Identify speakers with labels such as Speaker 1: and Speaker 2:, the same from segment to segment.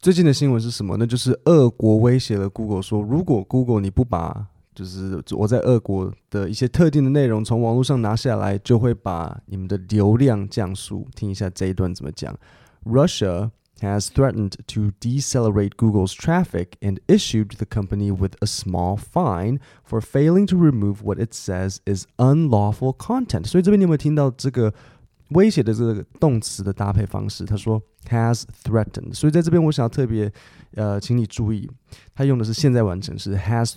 Speaker 1: 最近的新闻是什么？那就是俄国威胁了 Google 说，如果 Google 你不把就是我在俄国的一些特定的内容从网络上拿下来，就会把你们的流量降速。听一下这一段怎么讲：Russia has threatened to decelerate Google's traffic and issued the company with a small fine for failing to remove what it says is unlawful content。所以这边你有没有听到这个？ 威胁的这个动词的搭配方式，他说 has threatened，所以在这边我想要特别呃，请你注意，他用的是现在完成式 has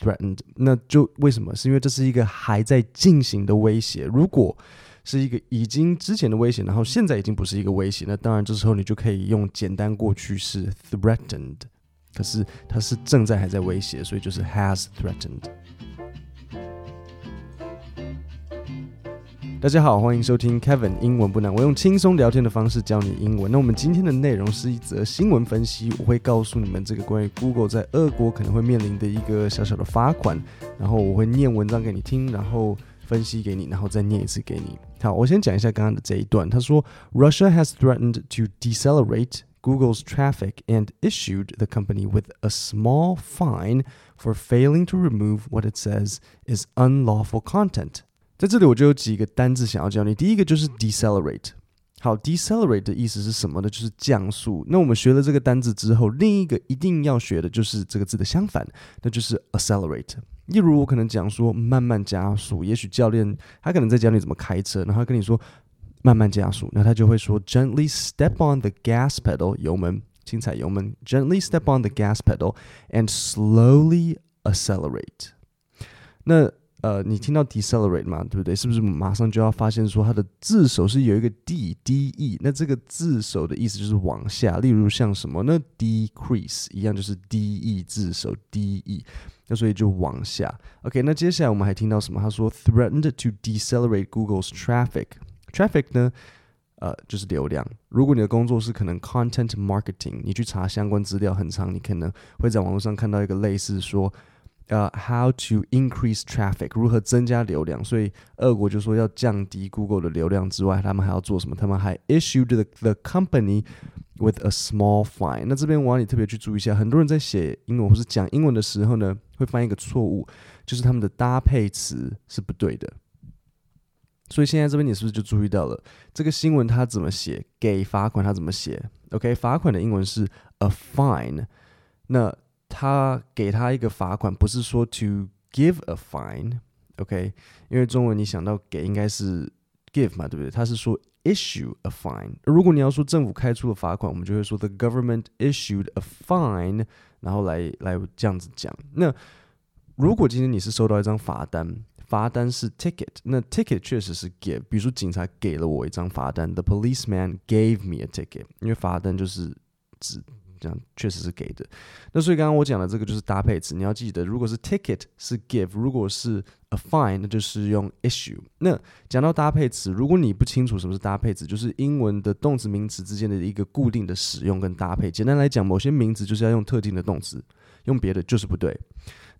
Speaker 1: threatened 那就为什么？是因为这是一个还在进行的威胁。如果是一个已经之前的威胁，然后现在已经不是一个威胁，那当然这时候你就可以用简单过去式 threatened，可是它是正在还在威胁，所以就是 has threatened。大家好，欢迎收听 Kevin 英文不难。我用轻松聊天的方式教你英文。那我们今天的内容是一则新闻分析，我会告诉你们这个关于 Google 在俄国可能会面临的一个小小的罚款。然后我会念文章给你听，然后分析给你，然后再念一次给你。好，我先讲一下刚刚的这一段。他说，Russia has threatened to decelerate Google's traffic and issued the company with a small fine for failing to remove what it says is unlawful content. 在这里我就有几个单字想要教你。第一个就是 decelerate。好，decelerate 的意思是什么呢？就是降速。那我们学了这个单字之后，另一个一定要学的就是这个字的相反，那就是 accelerate。例如我可能讲说慢慢加速，也许教练他可能在教你怎么开车，然后跟你说慢慢加速，那他就会说 gently step on the gas pedal，油门，轻踩油门，gently step on the gas pedal and slowly accelerate。那呃，你听到 decelerate 嘛，对不对？是不是马上就要发现说它的字首是有一个 d d e？那这个字首的意思就是往下，例如像什么呢？decrease 一样就是 d e 字首 d e，那所以就往下。OK，那接下来我们还听到什么？他说 threatened to decelerate Google's traffic。traffic 呢，呃，就是流量。如果你的工作是可能 content marketing，你去查相关资料很长，你可能会在网络上看到一个类似说。呃、，How to increase traffic？如何增加流量？所以，俄国就说要降低 Google 的流量之外，他们还要做什么？他们还 issued the company with a small fine。那这边我要你特别去注意一下，很多人在写英文或是讲英文的时候呢，会犯一个错误，就是他们的搭配词是不对的。所以现在这边你是不是就注意到了这个新闻它怎么写？给罚款它怎么写？OK，罚款的英文是 a fine。那他给他一个罚款，不是说 to give a fine，OK？因为中文你想到给应该是 give 嘛，对不对？他是说 issue a fine。如果你要说政府开出了罚款，我们就会说 the government issued a fine，然后来来这样子讲。那如果今天你是收到一张罚单，罚单是 ticket，那 ticket 确实是 give。比如说警察给了我一张罚单，the policeman gave me a ticket，因为罚单就是指。这样确实是给的，那所以刚刚我讲的这个就是搭配词，你要记得，如果是 ticket 是 give，如果是 a fine 那就是用 issue。那讲到搭配词，如果你不清楚什么是搭配词，就是英文的动词名词之间的一个固定的使用跟搭配。简单来讲，某些名词就是要用特定的动词，用别的就是不对。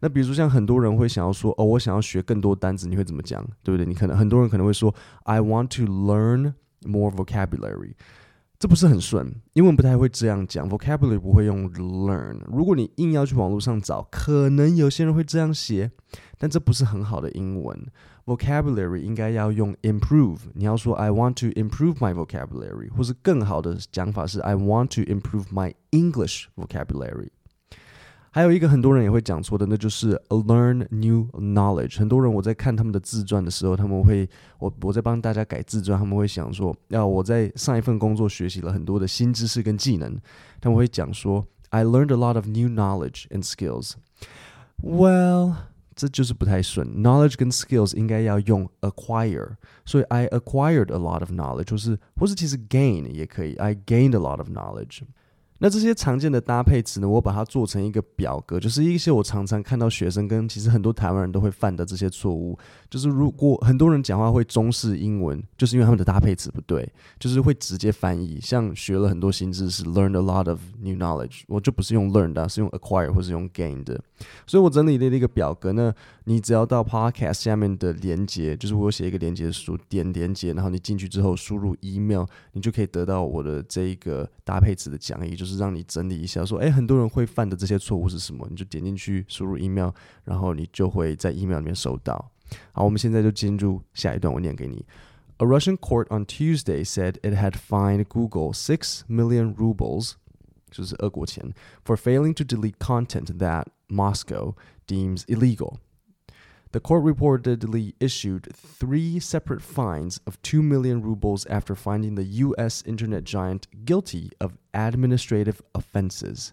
Speaker 1: 那比如说像很多人会想要说，哦，我想要学更多单词，你会怎么讲？对不对？你可能很多人可能会说，I want to learn more vocabulary。这不是很顺，英文不太会这样讲，vocabulary 不会用 learn。如果你硬要去网络上找，可能有些人会这样写，但这不是很好的英文。vocabulary 应该要用 improve。你要说 I want to improve my vocabulary，或是更好的讲法是 I want to improve my English vocabulary。还有一个很多人也会讲错的，那就是 learn new knowledge。很多人我在看他们的自传的时候，他们会我我在帮大家改自传，他们会想说，要我在上一份工作学习了很多的新知识跟技能，他们会讲说 I learned a lot of new knowledge and skills。Well，这就是不太顺，knowledge 跟 skills 应该要用 acquire，所以 I acquired a lot of knowledge，或是或是其实 gain 也可以，I gained a lot of knowledge。 那这些常见的搭配词呢，我把它做成一个表格，就是一些我常常看到学生跟其实很多台湾人都会犯的这些错误。就是如果很多人讲话会中式英文，就是因为他们的搭配词不对，就是会直接翻译。像学了很多新知识，learned a lot of new knowledge，我就不是用 learned 啊，是用 acquire 或是用 gained。所以我整理了一个表格呢，你只要到 podcast 下面的连接，就是我写一个连接书，点连接，然后你进去之后输入 email，你就可以得到我的这一个搭配词的讲义，就是。就是让你整理一下，说，哎，很多人会犯的这些错误是什么？你就点进去输入 email，然后你就会在 email 里面收到。好，我们现在就进入下一段，我念给你。A Russian court on Tuesday said it had fined Google six million rubles，就是俄国钱，for failing to delete content that Moscow deems illegal. The court reportedly issued three separate fines of 2 million rubles after finding the U.S. internet giant guilty of administrative offenses.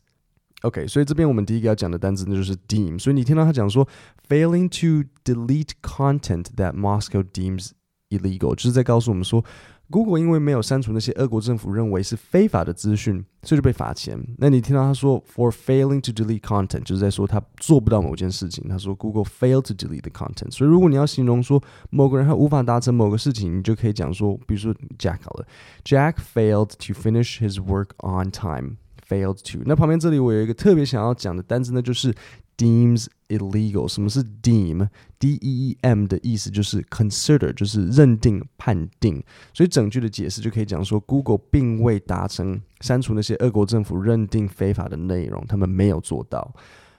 Speaker 1: OK，所以这边我们第一个要讲的单词呢就是 deem。所以你听到他讲说 failing to delete content that Moscow deems illegal，就是在告诉我们说。 Google 因为没有删除那些俄国政府认为是非法的资讯，所以就被罚钱。那你听到他说 for failing to delete content，就是在说他做不到某件事情。他说 Google failed to delete the content。所以如果你要形容说某个人他无法达成某个事情，你就可以讲说，比如说 Jack 好了，Jack failed to finish his work on time。failed to。那旁边这里我有一个特别想要讲的单词，那就是 deems illegal。什么是 deem？D E E M 的意思就是 consider，就是认定、判定。所以整句的解释就可以讲说，Google 并未达成删除那些俄国政府认定非法的内容，他们没有做到。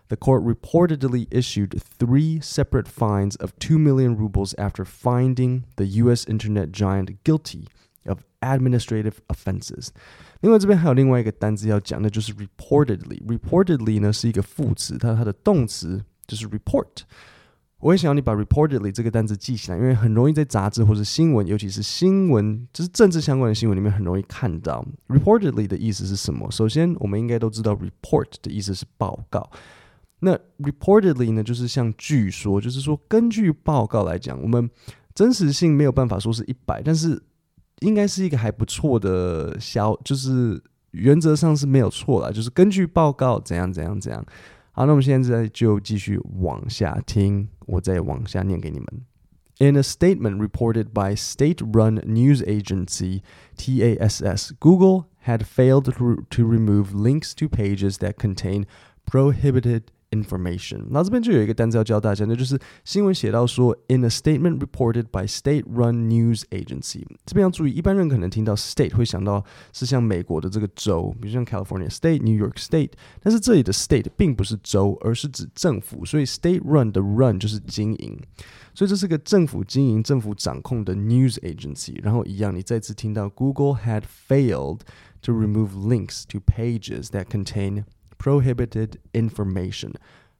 Speaker 1: The court reportedly issued three separate fines of two million rubles after finding the U.S. internet giant guilty of administrative offenses. 另外这边还有另外一个单字要讲，的就是 reportedly。reportedly 呢是一个副词，它它的动词就是 report。我也想要你把 reportedly 这个单字记起来，因为很容易在杂志或者新闻，尤其是新闻，就是政治相关的新闻里面很容易看到 reportedly 的意思是什么。首先，我们应该都知道 report 的意思是报告。那 reportedly 呢，就是像据说，就是说根据报告来讲，我们真实性没有办法说是一百，但是。应该是一个还不错的消，就是原则上是没有错啦，就是根据报告怎样怎样怎样。好，那我们现在就继续往下听，我再往下念给你们。In a statement reported by state-run news agency TASS, Google had failed to remove links to pages that contain prohibited Information，那这边就有一个单词要教大家，那就是新闻写到说，in a statement reported by state-run news agency。这边要注意，一般人可能听到 state 会想到是像美国的这个州，比如像 California State、New York State，但是这里的 state 并不是州，而是指政府，所以 state-run 的 run 就是经营，所以这是个政府经营、政府掌控的 news agency。然后一样，你再次听到 Google had failed to remove links to pages that contain Prohibited information,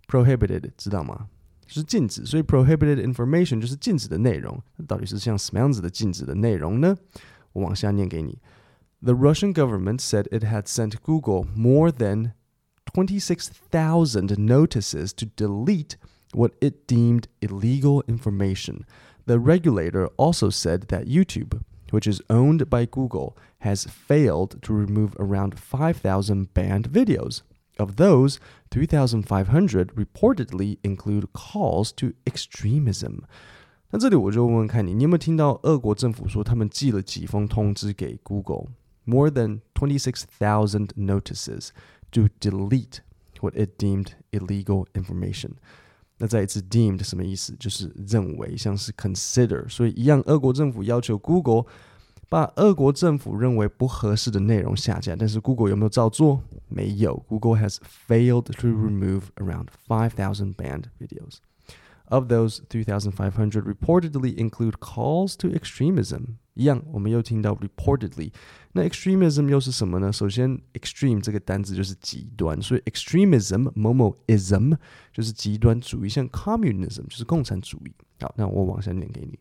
Speaker 1: prohibited 知道吗？就是禁止，所以 prohibited information 就是禁止的内容。那到底是像什么样子的禁止的内容呢？我往下念给你。The Russian government said it had sent Google more than twenty-six thousand notices to delete what it deemed illegal information. The regulator also said that YouTube, which is owned by Google, has failed to remove around five thousand banned videos. Of those, 3,500 reportedly include calls to extremism。那这里我就问问看你，你有没有听到俄国政府说他们寄了几封通知给 Google？More than twenty-six thousand notices to delete what it deemed illegal information。那再一次，deemed 什么意思？就是认为，像是 consider。所以一样，俄国政府要求 Google。 把俄国政府认为不合适的内容下架，但是 Google 有没有照做？没有。Google has failed to remove around five thousand banned videos. Of those, three thousand five hundred reportedly include calls to extremism. 一样，我们又听到 reportedly。那 extremism 又是什么呢？首先，extreme 这个单词就是极端，所以 extremism 某某 ism 就是极端主义，像 communism 就是共产主义。好，那我往下念给你。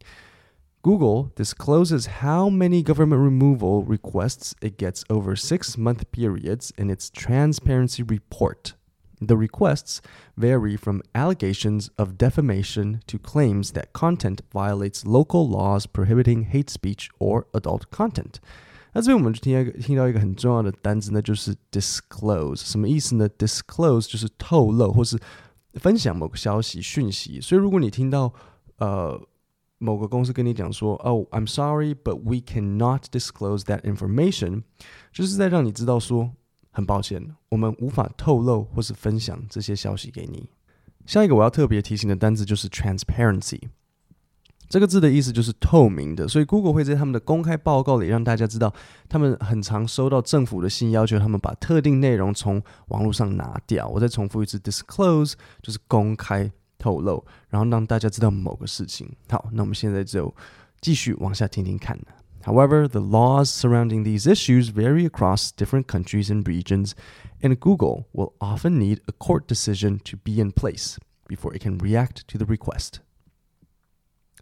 Speaker 1: Google discloses how many government removal requests it gets over six month periods in its transparency report. The requests vary from allegations of defamation to claims that content violates local laws prohibiting hate speech or adult content. 那这边我们就听到听到一个很重要的单词，那就是 disclose。什么意思呢？disclose 就是透露或是分享某个消息讯息。所以如果你听到呃。 某个公司跟你讲说，Oh, I'm sorry, but we cannot disclose that information，就是在让你知道说，很抱歉，我们无法透露或是分享这些消息给你。下一个我要特别提醒的单词就是 transparency。这个字的意思就是透明的，所以 Google 会在他们的公开报告里让大家知道，他们很常收到政府的信，要求他们把特定内容从网络上拿掉。我再重复一次，disclose 就是公开透露，然后让大家知道某个事情。好，那我们现在就继续往下听听看。However, the laws surrounding these issues vary across different countries and regions, and Google will often need a court decision to be in place before it can react to the request.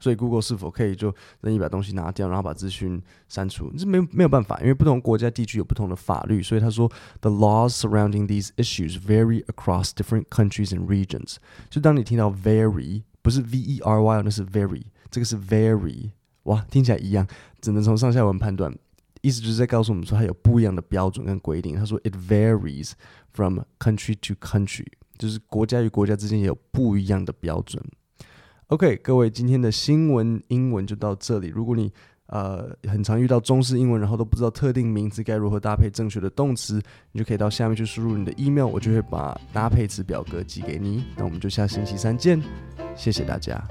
Speaker 1: 所以，Google 是否可以就任意把东西拿掉，然后把资讯删除？这没没有办法，因为不同国家地区有不同的法律。所以他说，The laws surrounding these issues vary across different countries and regions。就当你听到 vary，不是 v e r y，那是 very，这个是 vary，哇，听起来一样，只能从上下文判断，意思就是在告诉我们说，它有不一样的标准跟规定。他说，It varies from country to country，就是国家与国家之间也有不一样的标准。OK，各位，今天的新闻英文就到这里。如果你呃很常遇到中式英文，然后都不知道特定名词该如何搭配正确的动词，你就可以到下面去输入你的 email，我就会把搭配词表格寄给你。那我们就下星期三见，谢谢大家。